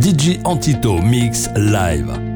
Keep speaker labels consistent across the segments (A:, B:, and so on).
A: DJ Antito Mix Live.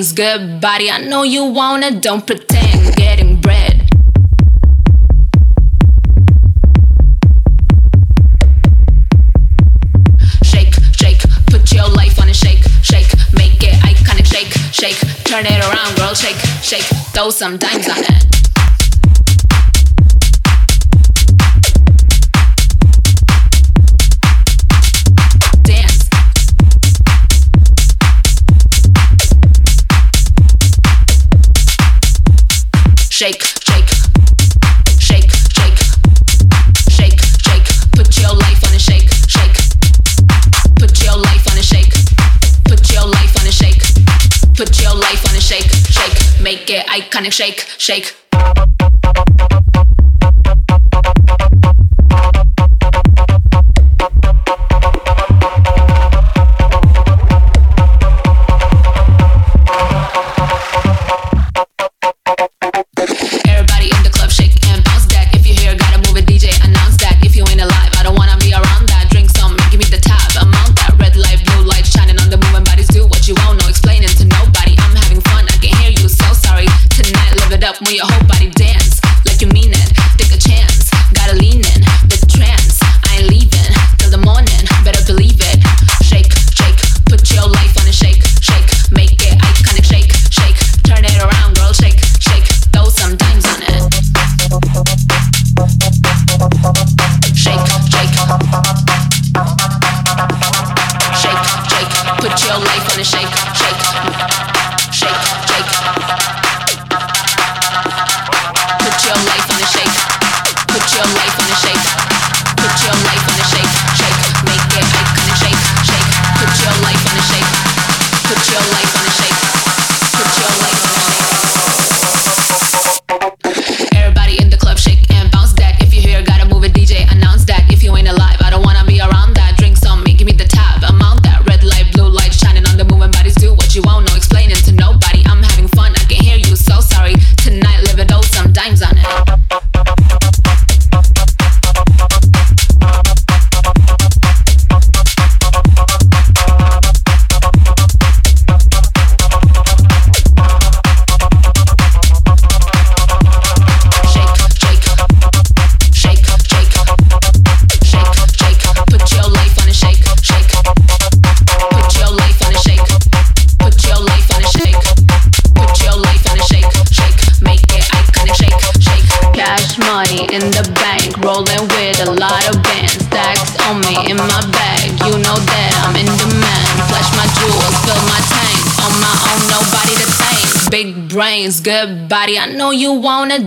B: things. Good body, I know you wanna, don't pretend. Getting bread. Shake, shake, put your life on a shake, shake, make it iconic. Shake, shake, turn it around, girl. Shake, shake, throw some dimes on it. shake, shake, shake, shake, shake, shake. Put your life on a shake, shake. Put your life on a shake. Put your life on a shake. Put your life on a shake, shake. Make it iconic, shake, shake.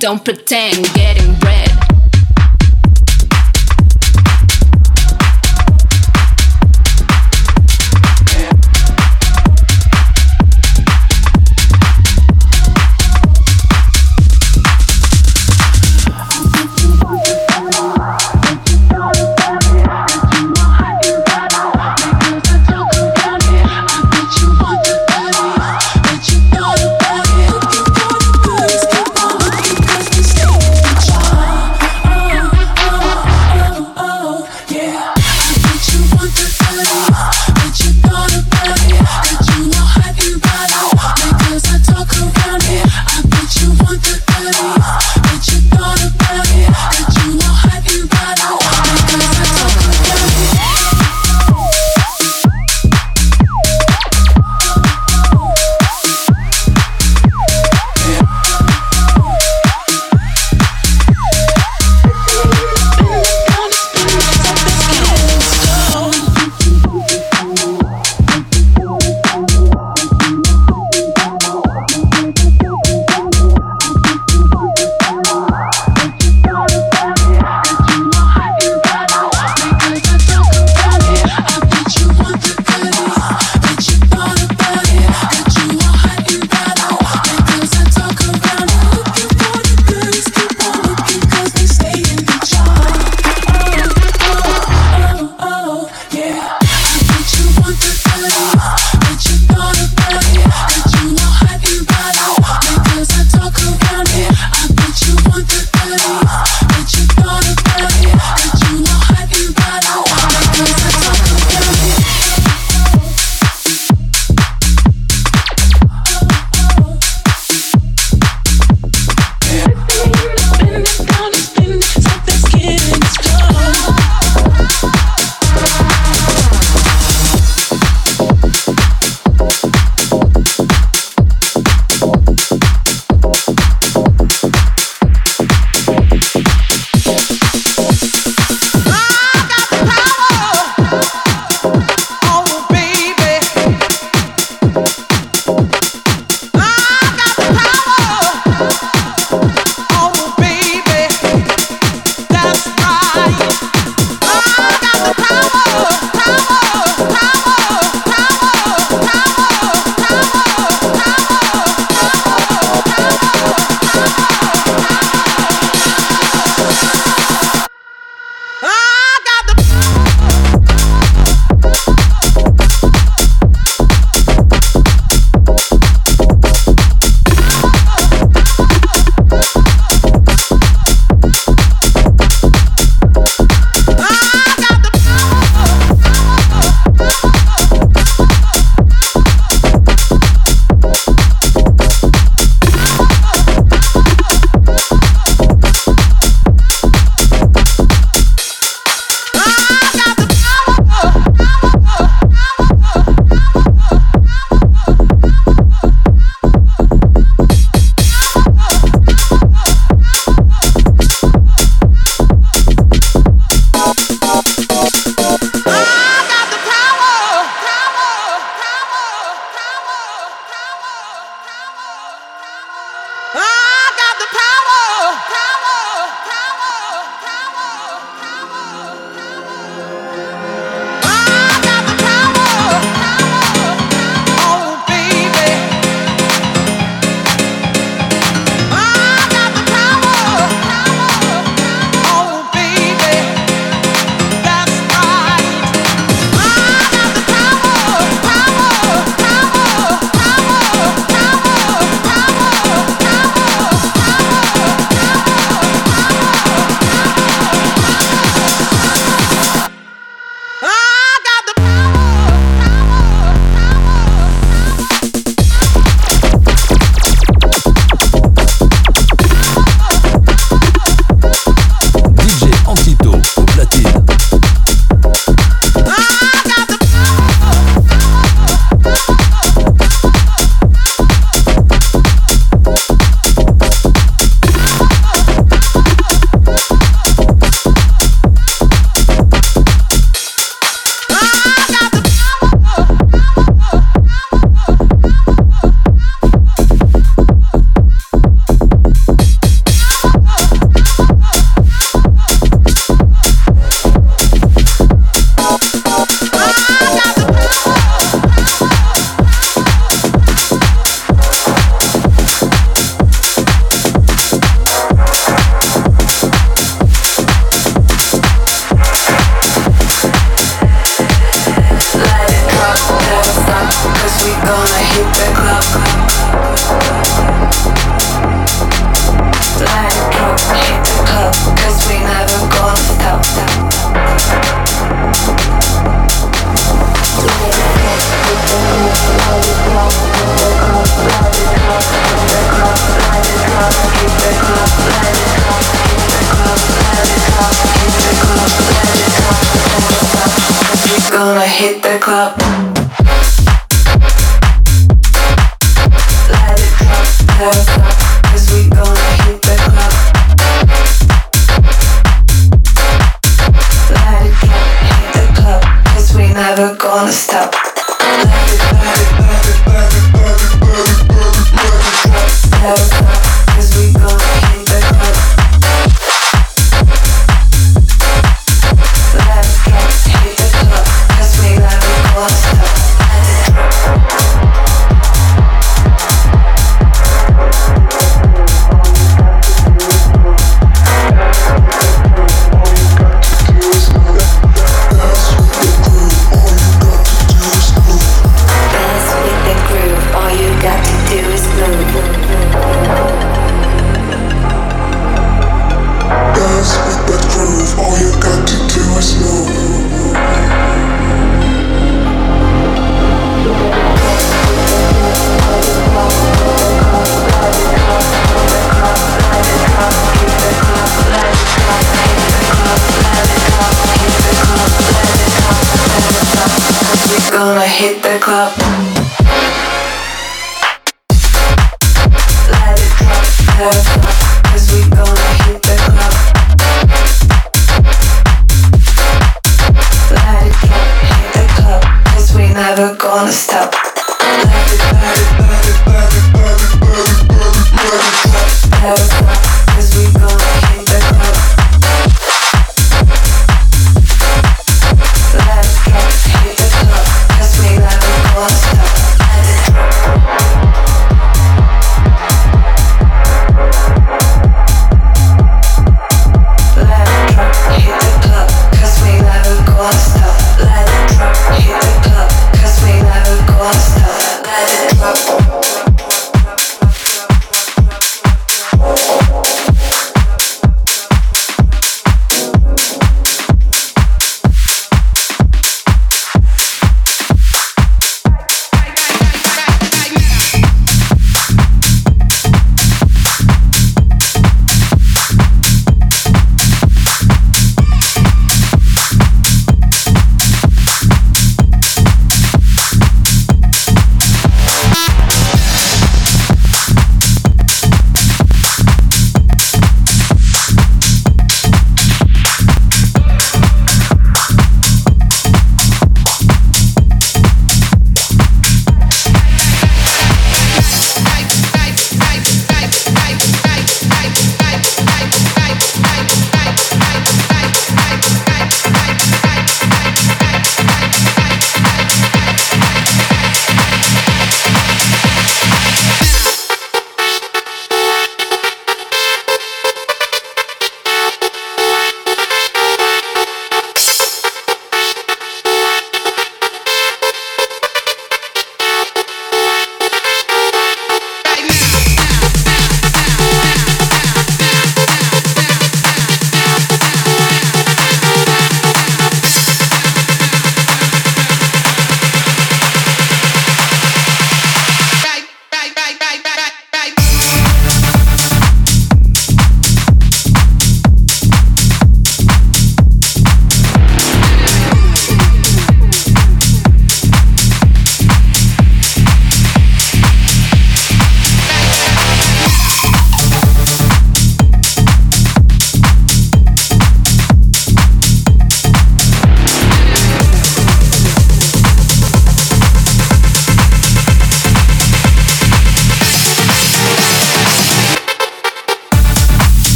B: don't pretend.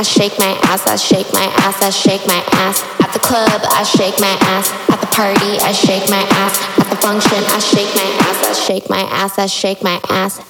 C: I shake my ass. I shake my ass. I shake my ass. At the club, I shake my ass. At the party, I shake my ass. At the function, I shake my ass. I shake my ass. I shake my ass.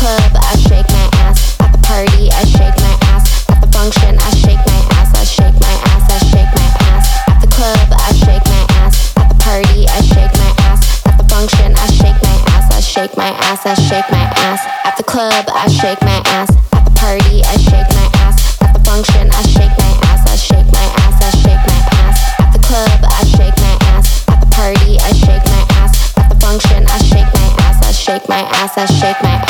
C: Club, I shake my ass. At the party, I shake my ass. At the function, I shake my ass. I shake my ass. I shake my ass. At the club, I shake my ass. At the party, I shake my ass. At the function, I shake my ass. I shake my ass. I shake my ass. At the club, I shake my ass. At the party, I shake my ass. At the function, I shake my ass. I shake my ass. I shake my ass. At the club, I shake my ass. At the party, I shake my ass. At the function, I shake my ass. I shake my ass. I shake my ass.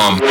D: To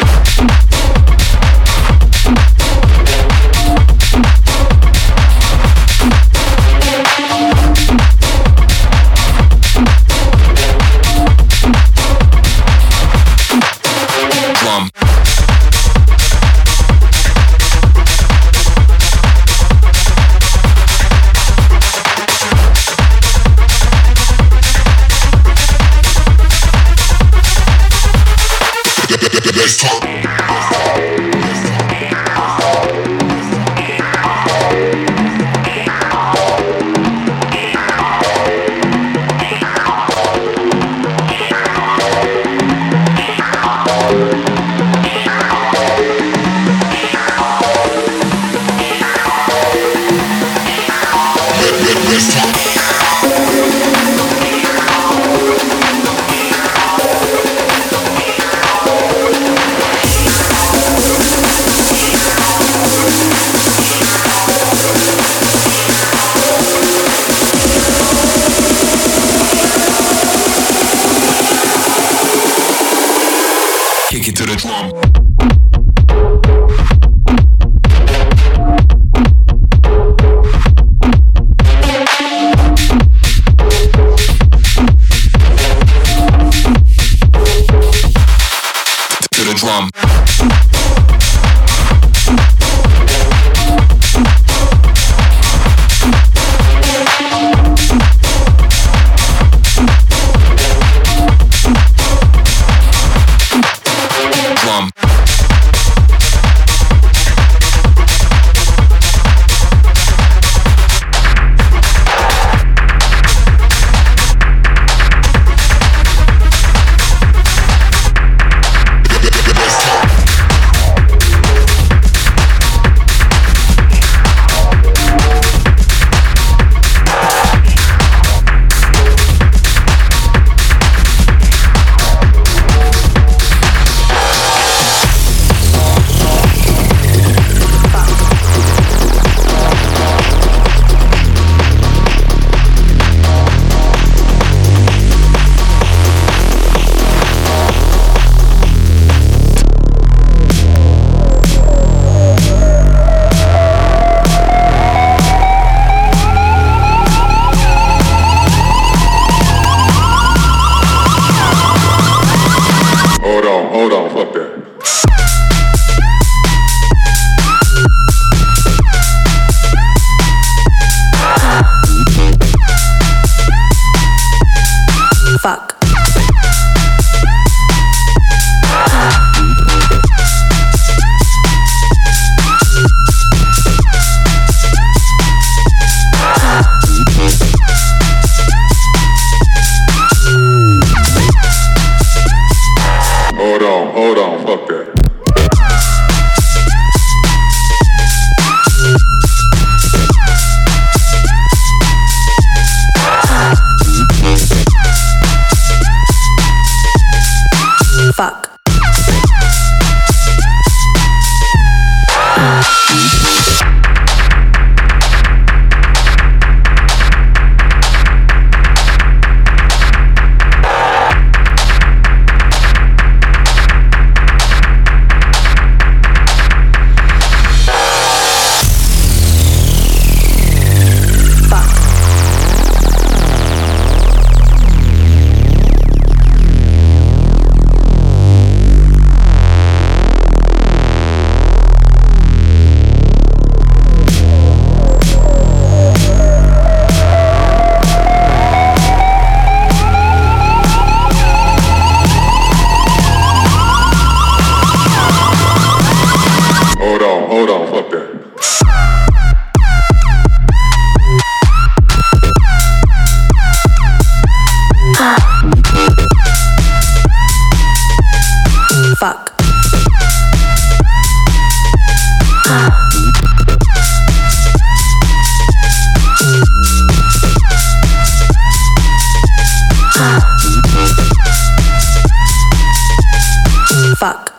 E: fuck.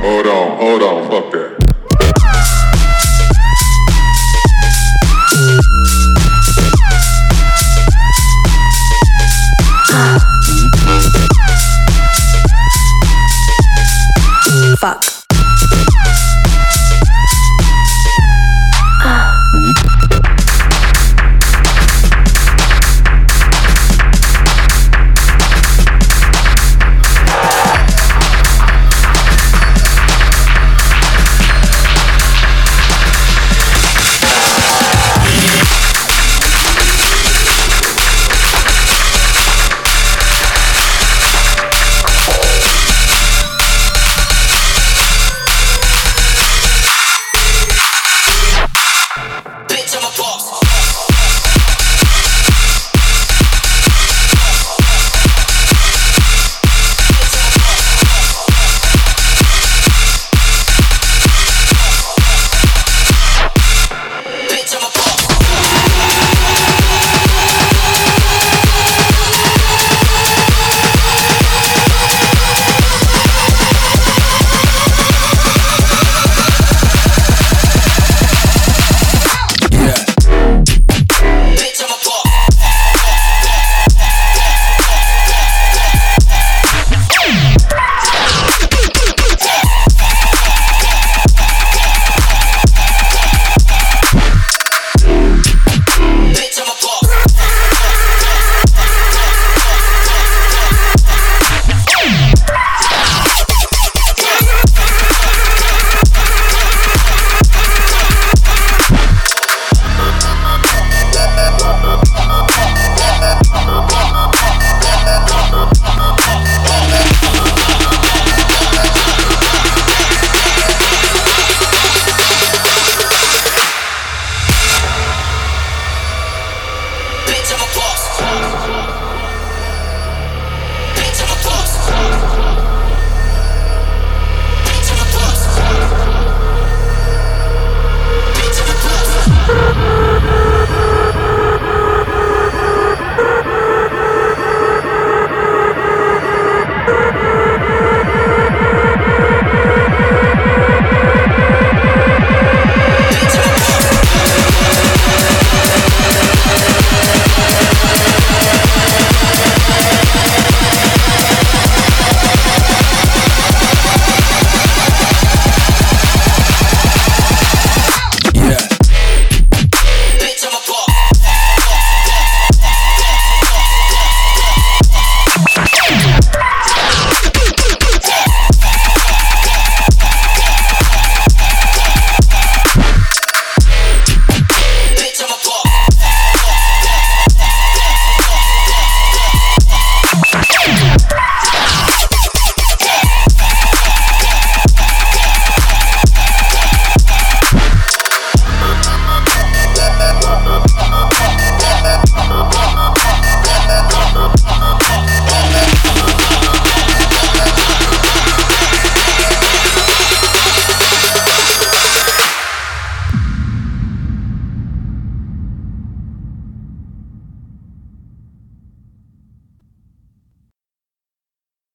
E: Hold
D: on, hold on, fuck that.